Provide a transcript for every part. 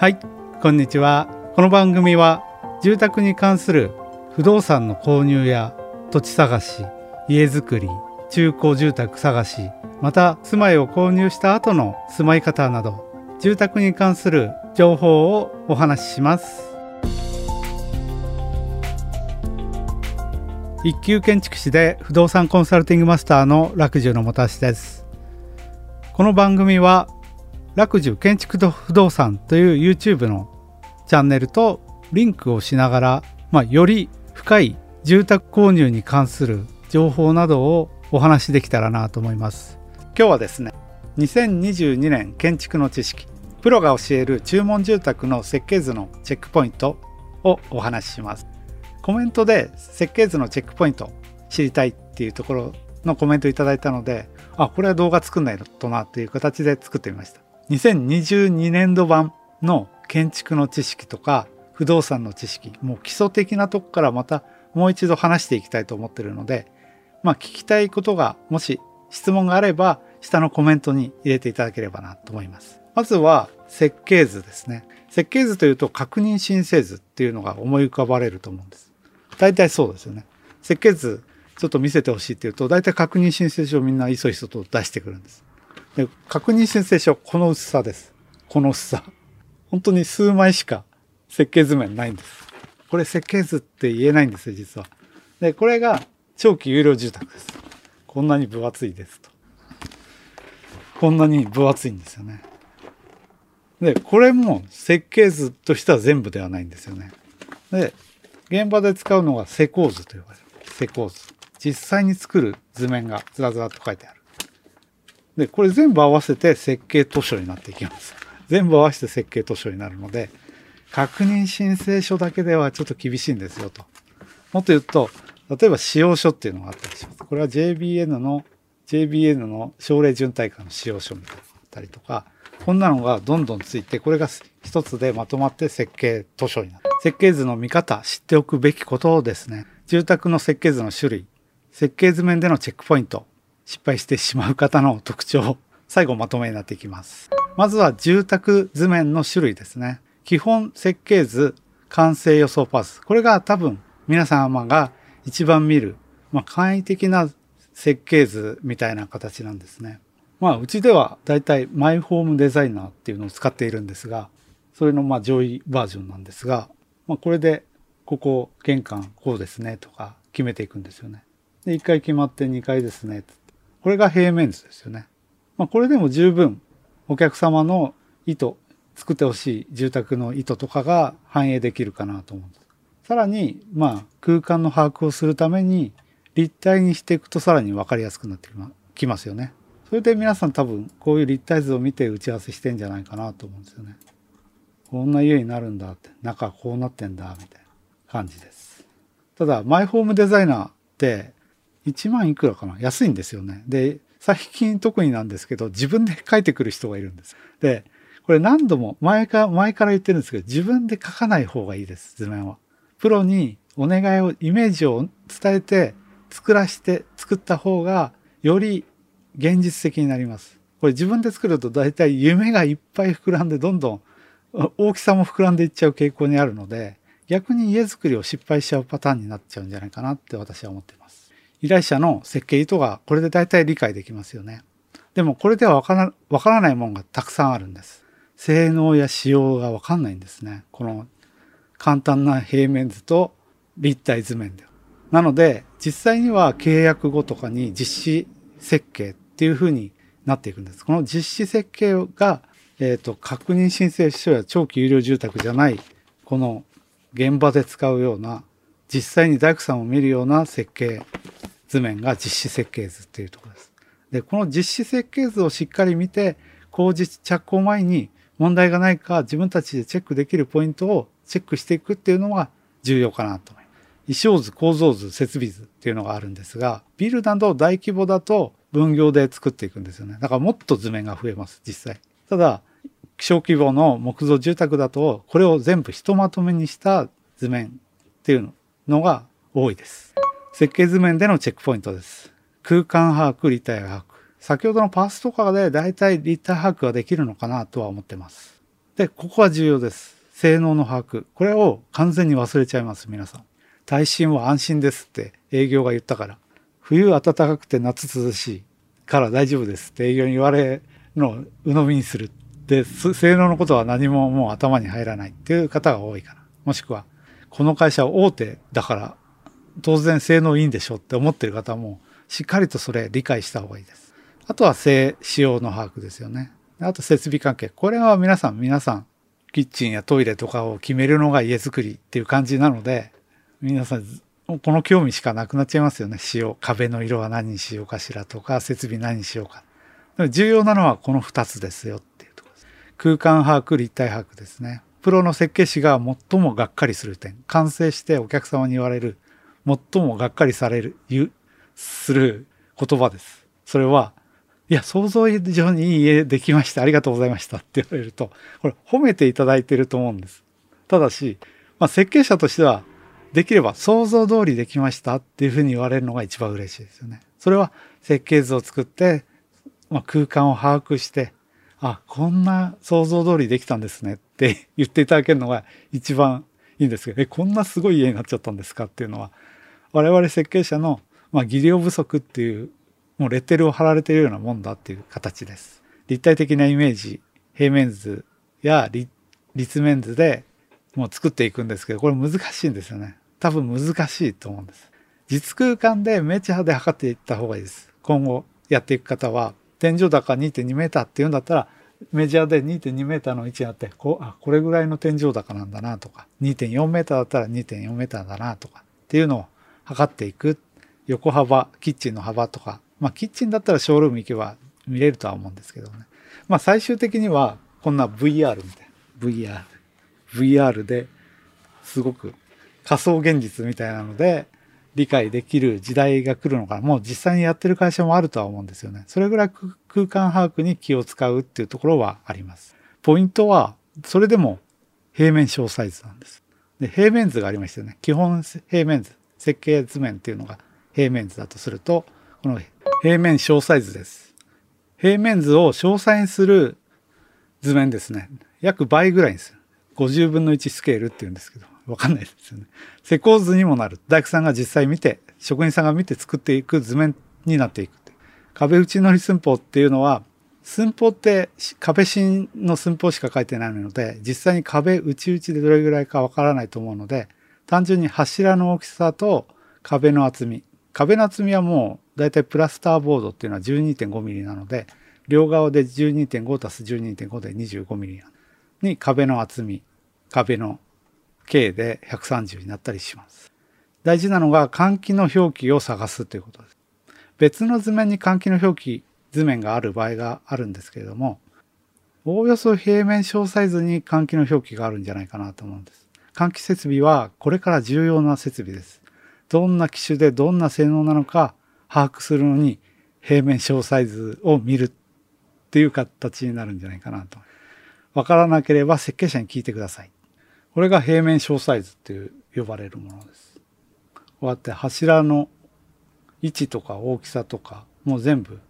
はいこんにちは。この番組は住宅に関する不動産の購入や土地探し家づくり中古住宅探しまた住まいを購入した後の住まい方など住宅に関する情報をお話しします。一級建築士で不動産コンサルティングマスターの楽寿のもたしです。この番組は楽寿建築と不動産という YouTube のチャンネルとリンクをしながら、まあ、より深い住宅購入に関する情報などをお話しできたらなと思います。今日はですね2022年建築の知識プロが教える注文住宅の設計図のチェックポイントをお話しします。コメントで設計図のチェックポイント知りたいっていうところのコメントいただいたのであこれは動画作んないとなっていう形で作ってみました。2022年度版の建築の知識とか不動産の知識もう基礎的なとこからまたもう一度話していきたいと思ってるのでまあ聞きたいことがもし質問があれば下のコメントに入れていただければなと思います。まずは設計図ですね。設計図というと確認申請図っていうのが思い浮かばれると思うんです。大体そうですよね。設計図ちょっと見せてほしいっていうと大体確認申請書をみんないそいそと出してくるんです。で確認申請書この薄さです。この薄さ。本当に数枚しか設計図面ないんです。これ設計図って言えないんですよ、実は。で、これが長期有料住宅です。こんなに分厚いですと。こんなに分厚いんですよね。で、これも設計図としては全部ではないんですよね。で、現場で使うのが施工図と呼ばれる。施工図。実際に作る図面がずらずらと書いてある。で、これ全部合わせて設計図書になっていきます。全部合わせて設計図書になるので、確認申請書だけではちょっと厳しいんですよと。もっと言うと、例えば使用書っていうのがあったりします。これは JBN の、JBN の省令準体化の使用書みたいなのがあったりとか、こんなのがどんどんついて、これが一つでまとまって設計図書になる。設計図の見方、知っておくべきことをですね、住宅の設計図の種類、設計図面でのチェックポイント、失敗してしまう方の特徴 最後まとめになっていきます。まずは住宅図面の種類ですね。基本設計図完成予想パース。これが多分皆様が一番見る、まあ、簡易的な設計図みたいな形なんですね。まあうちではだいたいマイホームデザイナーっていうのを使っているんですがそれのまあ上位バージョンなんですが、まあ、これでここ玄関こうですねとか決めていくんですよね。で1回決まって2回ですねこれが平面図ですよね。まあ、これでも十分お客様の意図、作ってほしい住宅の意図とかが反映できるかなと思うんです。さらに、まあ、空間の把握をするために立体にしていくとさらに分かりやすくなってきますよね。それで皆さん多分こういう立体図を見て打ち合わせしてんじゃないかなと思うんですよね。こんな家になるんだって、中こうなってんだ、みたいな感じです。ただ、マイホームデザイナーって1万いくらかな？安いんですよね。で、最近特になんですけど、自分で書いてくる人がいるんです。で、これ何度も前か前から言ってるんですけど、自分で書かない方がいいです、図面は。プロにお願いを、イメージを伝えて、作らして、作った方が、より現実的になります。これ自分で作ると大体夢がいっぱい膨らんで、どんどん大きさも膨らんでいっちゃう傾向にあるので、逆に家づくりを失敗しちゃうパターンになっちゃうんじゃないかなって私は思ってます。依頼者の設計意図がこれで大体理解できますよね。でもこれではわからわからないものがたくさんあるんです。性能や仕様がわかんないんですね。この簡単な平面図と立体図面では。なので実際には契約後とかに実施設計っていうふうになっていくんです。この実施設計が、えっ、ー、と確認申請書や長期有料住宅じゃないこの現場で使うような実際に大工さんを見るような設計図面が実施設計図っていうところです。で、この実施設計図をしっかり見て、工事着工前に問題がないか自分たちでチェックできるポイントをチェックしていくっていうのが重要かなと思います。衣装図、構造図、設備図っていうのがあるんですが、ビルなど大規模だと分業で作っていくんですよね。だからもっと図面が増えます、実際。ただ、小規模の木造住宅だと、これを全部ひとまとめにした図面っていうのが多いです。設計図面でのチェックポイントです。空間把握、立体把握。先ほどのパースとかでだいたい立体把握ができるのかなとは思ってます。で、ここは重要です。性能の把握。これを完全に忘れちゃいます、皆さん。耐震は安心ですって営業が言ったから。冬暖かくて夏涼しいから大丈夫ですって営業に言われるのを鵜呑みにする。で、性能のことは何ももう頭に入らないっていう方が多いかな。もしくは、この会社は大手だから当然性能いいんでしょって思ってる方もしっかりとそれ理解した方がいいです。あとは性仕様の把握ですよね。あと設備関係。これは皆さん、皆さん、キッチンやトイレとかを決めるのが家づくりっていう感じなので、皆さん、この興味しかなくなっちゃいますよね。仕様。壁の色は何にしようかしらとか、設備何にしようか。重要なのはこの2つですよっていうところです。空間把握、立体把握ですね。プロの設計士が最もがっかりする点。完成してお客様に言われる、最もがっかりされる、言する言葉です。それは、いや、想像以上にいい家できました。ありがとうございましたって言われると、これ褒めていただいてると思うんです。ただし、まあ、設計者としては、できれば想像通りできましたっていうふうに言われるのが一番嬉しいですよね。それは設計図を作って、まあ、空間を把握して、あ、こんな想像通りできたんですねって言っていただけるのが一番いいんですけど、え、こんなすごい家になっちゃったんですかっていうのは、我々設計者の、まあ、技量不足っていうもうレッテルを貼られているようなもんだっていう形です。立体的なイメージ、平面図や立面図でもう作っていくんですけど、これ難しいんですよね。多分難しいと思うんです。実空間でメチャーで測っていった方がいいです。今後やっていく方は、天井高2.2メーターっていうんだったら、メジャーで2.2メーターの位置にあって、こう、あ、これぐらいの天井高なんだなとか、2.4メーターだったら2.4メーターだなとかっていうのを測っていく。横幅、キッチンの幅とかまあ、キッチンだったらショールーム行けば見れるとは思うんですけどね。まあ、最終的には、こんな VR みたいな。VR。VR ですごく仮想現実みたいなので理解できる時代が来るのかな。もう実際にやってる会社もあるとは思うんですよね。それぐらい空間把握に気を使うっていうところはあります。ポイントは、それでも平面小サイズなんです。で、平面図がありましたよね。基本平面図。設計図面っていうのが平面図だとすると、この平面小サイズです。平面図を詳細にする図面ですね。約倍ぐらいにする。50分の1スケールっていうんですけど、わかんないですよね。施工図にもなる。大工さんが実際見て、職人さんが見て作っていく図面になっていく。壁打ち乗り寸法っていうのは、寸法って壁芯の寸法しか書いてないので、実際に壁内々でどれぐらいかわからないと思うので、単純に柱の大きさと壁の厚み。壁の厚みはもうだいたいプラスターボードっていうのは 12.5mm なので両側で12.5足す12.5で 25mm に壁の厚み壁の径で130になったりします。大事なのが換気の表記を探すということです。別の図面に換気の表記図面がある場合があるんですけれどもおおよそ平面小サイズに換気の表記があるんじゃないかなと思うんです。換気設備はこれから重要な設備です。どんな機種でどんな性能なのか把握するのに平面小サイズを見るっていう形になるんじゃないかなと。わからなければ設計者に聞いてください。これが平面小サイズっていう呼ばれるものです。こうやって柱の位置とか大きさとかもう全部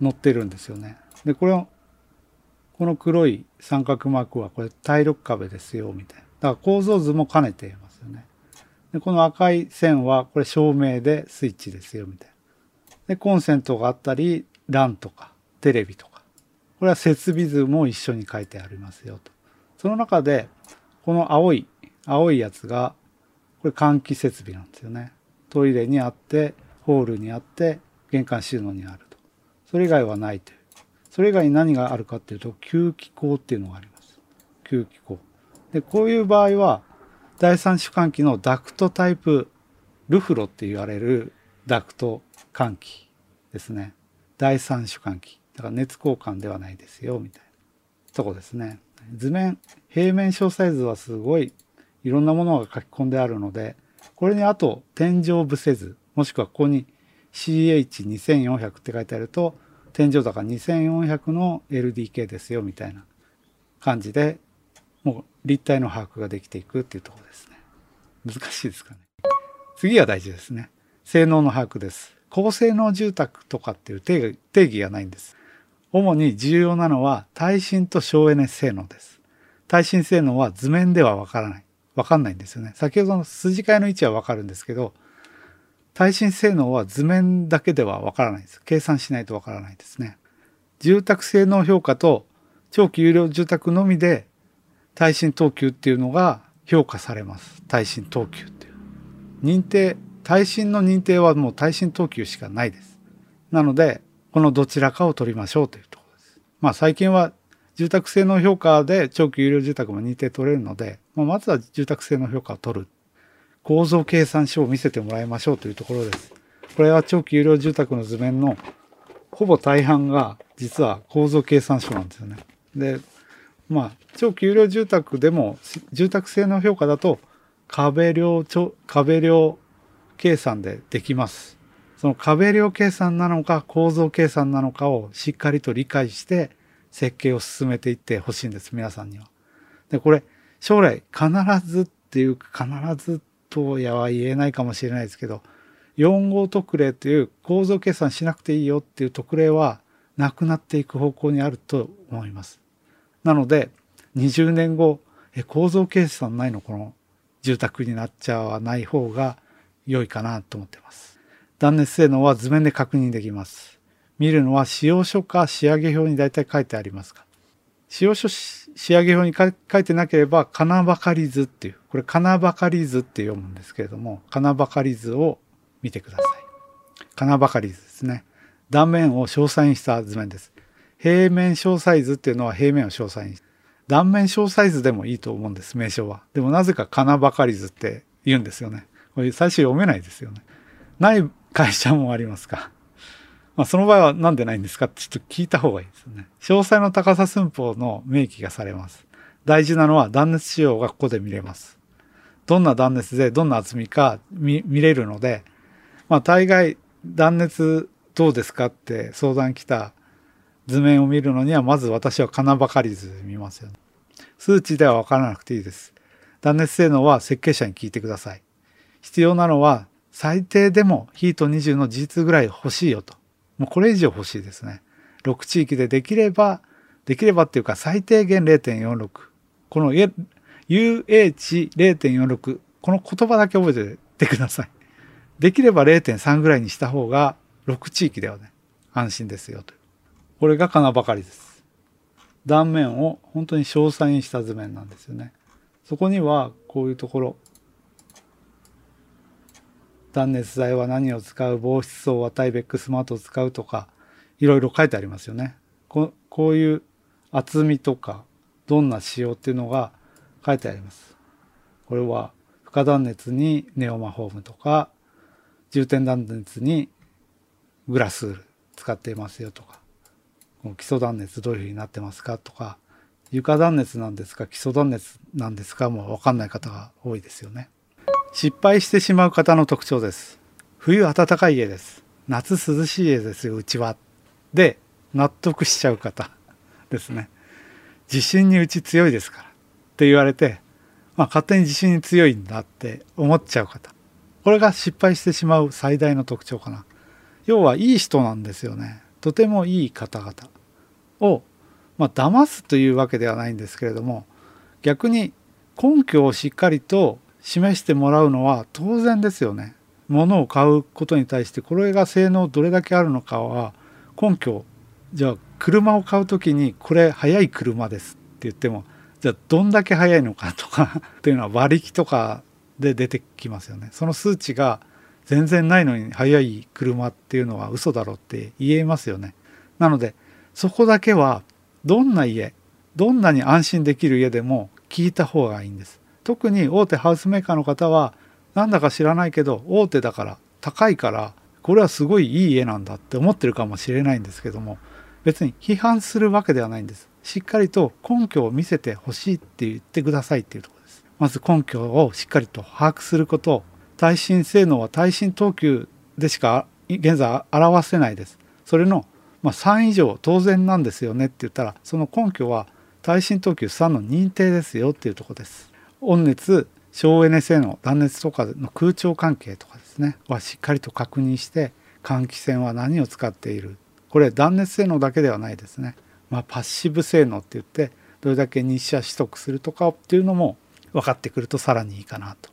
載ってるんですよね。で、これをこの黒い三角マークはこれ耐力壁ですよみたいな。だから構造図も兼ねていますよね。で、この赤い線は、これ照明でスイッチですよ、みたいな。で、コンセントがあったり、LAN とか、テレビとか。これは設備図も一緒に書いてありますよ、と。その中で、この青い、青いやつが、これ換気設備なんですよね。トイレにあって、ホールにあって、玄関収納にあると。それ以外はないという。それ以外に何があるかっていうと、吸気口っていうのがあります。吸気口。で、こういう場合は、第三主換気のダクトタイプルフロって言われるダクト換気ですね。第三主換気。だから熱交換ではないですよ、みたいなとこですね。図面、平面小サイズはすごいいろんなものが書き込んであるので、これにあと天井伏せ図、もしくはここに CH2400 って書いてあると、天井高2400の LDK ですよ、みたいな感じで立体の把握ができていくっていうところですね。難しいですかね。次が大事ですね。性能の把握です。高性能住宅とかっていう定義がないんです。主に重要なのは耐震と省エネ性能です。耐震性能は図面ではわからない。わかんないんですよね。先ほどの筋交いの位置はわかるんですけど、耐震性能は図面だけではわからないです。計算しないとわからないですね。住宅性能評価と長期有料住宅のみで耐震等級っていうのが評価されます。耐震等級っていう。認定、耐震の認定はもう耐震等級しかないです。なので、このどちらかを取りましょうというところです。まあ最近は住宅性能評価で長期有料住宅も認定取れるので、まあ、まずは住宅性能評価を取る。構造計算書を見せてもらいましょうというところです。これは長期有料住宅の図面のほぼ大半が実は構造計算書なんですよね。で、まあ、長期有料住宅でも住宅性能評価だと壁量、壁量計算でできます。その壁量計算なのか構造計算なのかをしっかりと理解して設計を進めていってほしいんです、皆さんには。で、これ、将来必ずっていうか必ずとやは言えないかもしれないですけど、4号特例という構造計算しなくていいよっていう特例はなくなっていく方向にあると思います。なので、20年後、え構造計算ないのこの住宅になっちゃわない方が良いかなと思ってます。断熱性能は図面で確認できます。見るのは使用書か仕上げ表に大体書いてありますか。使用書仕上げ表に書いてなければ、金ばかり図っていう、これ金ばかり図って読むんですけれども、金ばかり図を見てください。金ばかり図ですね。断面を詳細にした図面です。平面詳細図っていうのは平面を詳細に。断面詳細図でもいいと思うんです、名称は。でもなぜか金ばかり図って言うんですよね。これ最初読めないですよね。ない会社もありますか？まあ、その場合は何でないんですかってちょっと聞いた方がいいですよね。詳細の高さ寸法の明記がされます。大事なのは断熱仕様がここで見れます。どんな断熱でどんな厚みか見れるので、まあ大概断熱どうですかって相談来た図面を見るのにはまず私は金ばかり図見ますよね。数値ではわからなくていいです。断熱性能は設計者に聞いてください。必要なのは最低でもヒート20の事実ぐらい欲しいよと。もうこれ以上欲しいですね。6地域でできれば、できればっていうか最低限0.46。この UH0.46。この言葉だけ覚えててください。できれば0.3ぐらいにした方が6地域ではね、安心ですよと。これが金ばかりです。断面を本当に詳細にした図面なんですよね。そこにはこういうところ断熱材は何を使う防湿層はタイベックスマートを使うとかいろいろ書いてありますよねここういう厚みとかどんな仕様っていうのが書いてありますこれは負荷断熱にネオマホームとか重点断熱にグラスール使っていますよとか基礎断熱どういうふうになってますかとか床断熱なんですか基礎断熱なんですかもう分かんない方が多いですよね。失敗してしまう方の特徴です。冬暖かい家です。夏涼しい家ですよ、うちは。で、納得しちゃう方ですね。地震にうち強いですからって言われて、まあ、勝手に地震に強いんだって思っちゃう方。これが失敗してしまう最大の特徴かな。要はいい人なんですよね。とてもいい方々を、まあ、騙すというわけではないんですけれども、逆に根拠をしっかりと示してもらうのは当然ですよね。物を買うことに対してこれが性能どれだけあるのかは根拠じゃあ車を買う時にこれ速い車ですって言ってもじゃあどんだけ速いのかとかっていうのは馬力とかで出てきますよね。その数値が全然ないのに速い車っていうのは嘘だろって言えますよね。なのでそこだけはどんな家どんなに安心できる家でも聞いた方がいいんです。特に大手ハウスメーカーの方はなんだか知らないけど大手だから高いからこれはすごいいい家なんだって思ってるかもしれないんですけども別に批判するわけではないんですしっかりと根拠を見せてほしいって言ってくださいっていうところですまず根拠をしっかりと把握すること耐震性能は耐震等級でしか現在表せないです。それのま3以上当然なんですよねって言ったらその根拠は耐震等級3の認定ですよっていうとこです。温熱省エネ性能断熱とかの空調関係とかですねはしっかりと確認して換気扇は何を使っている。これ断熱性能だけではないですね、まあ、パッシブ性能って言ってどれだけ日射取得するとかっていうのも分かってくるとさらにいいかなと。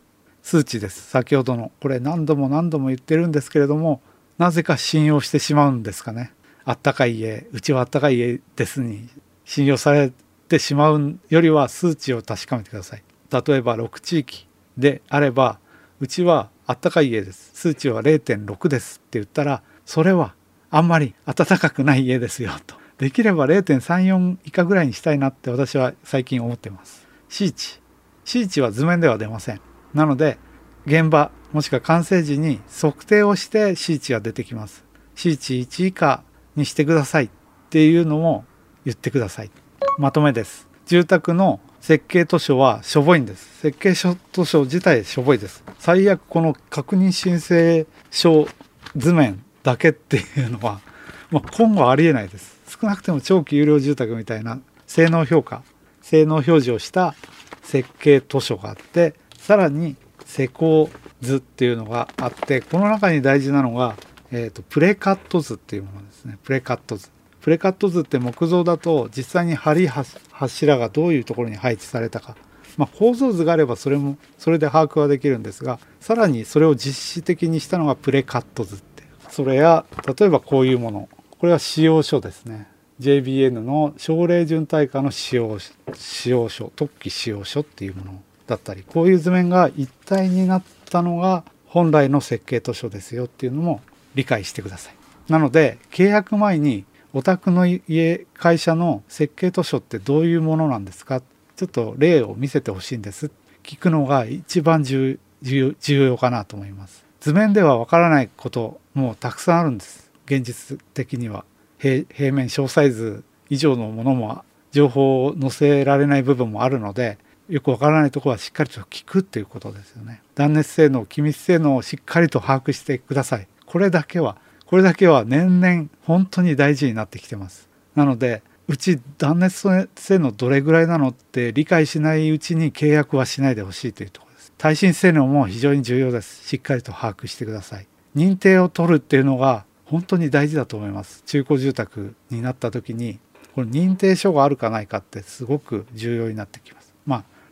数値です。先ほどの。これ何度も何度も言ってるんですけれどもなぜか信用してしまうんですかね。あったかい家うちはあったかい家ですに信用されてしまうよりは数値を確かめてください。例えば6地域であればうちはあったかい家です。数値は0.6ですって言ったらそれはあんまり暖かくない家ですよと。できれば0.34以下ぐらいにしたいなって私は最近思ってます。C 値 C 値は図面では出ません。なので現場もしくは完成時に測定をして C 値が出てきます。C 値1以下にしてくださいっていうのも言ってください。まとめです。住宅の設計図書はしょぼいんです。設計書図書自体しょぼいです。最悪この確認申請書図面だけっていうのは、まあ、今後ありえないです。少なくても長期有料住宅みたいな性能評価性能表示をした設計図書があってさらに施工図っていうのがあってこの中に大事なのが、えーと、プレカット図っていうものですね。プレカット図。プレカット図って木造だと実際に梁柱がどういうところに配置されたか、まあ、構造図があればそれもそれで把握はできるんですがさらにそれを実施的にしたのがプレカット図ってそれや例えばこういうもの。これは使用書ですね。JBN の奨励順対価の使用使用書特記使用書っていうものだったりこういう図面が一体になったのが本来の設計図書ですよっていうのも理解してください。なので契約前にお宅の家会社の設計図書ってどういうものなんですか？ちょっと例を見せてほしいんです。聞くのが一番重要かなと思います。図面ではわからないこともたくさんあるんです。現実的には。平面小サイズ以上のものも情報を載せられない部分もあるのでよくわからないところはしっかりと聞くっていうことですよね。断熱性能気密性能をしっかりと把握してください。これだけはこれだけは年々本当に大事になってきてます。なのでうち断熱性能どれぐらいなのって理解しないうちに契約はしないでほしいというところです。耐震性能も非常に重要です。しっかりと把握してください。認定を取るっていうのが本当に大事だと思います。中古住宅になった時にこの認定書があるかないかってすごく重要になってきます。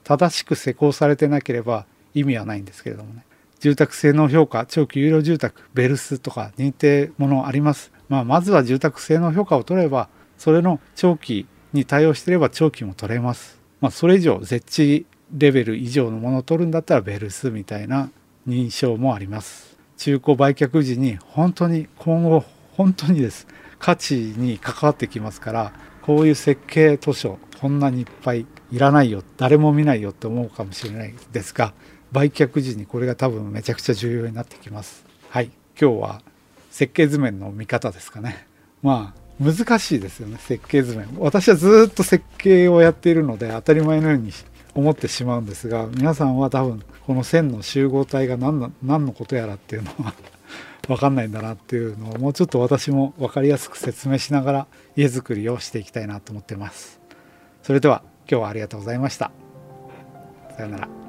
正しく施工されてなければ意味はないんですけれどもね。住宅性能評価長期有料住宅ベルスとか認定ものあります、まあ、まずは住宅性能評価を取ればそれの長期に対応してれば長期も取れます、まあ、それ以上絶地レベル以上のものを取るんだったらベルスみたいな認証もあります。中古売却時に本当に今後本当にです。価値に関わってきますからこういう設計図書こんなにいっぱいいらないよ誰も見ないよって思うかもしれないですが売却時にこれが多分めちゃくちゃ重要になってきます。はい。今日は設計図面の見方ですかね。まあ難しいですよね設計図面。私はずっと設計をやっているので当たり前のように思ってしまうんですが皆さんは多分この線の集合体が何の何のことやらっていうのは 分かんないんだなっていうのをもうちょっと私も分かりやすく説明しながら家づくりをしていきたいなと思ってます。それでは今日はありがとうございました。さようなら。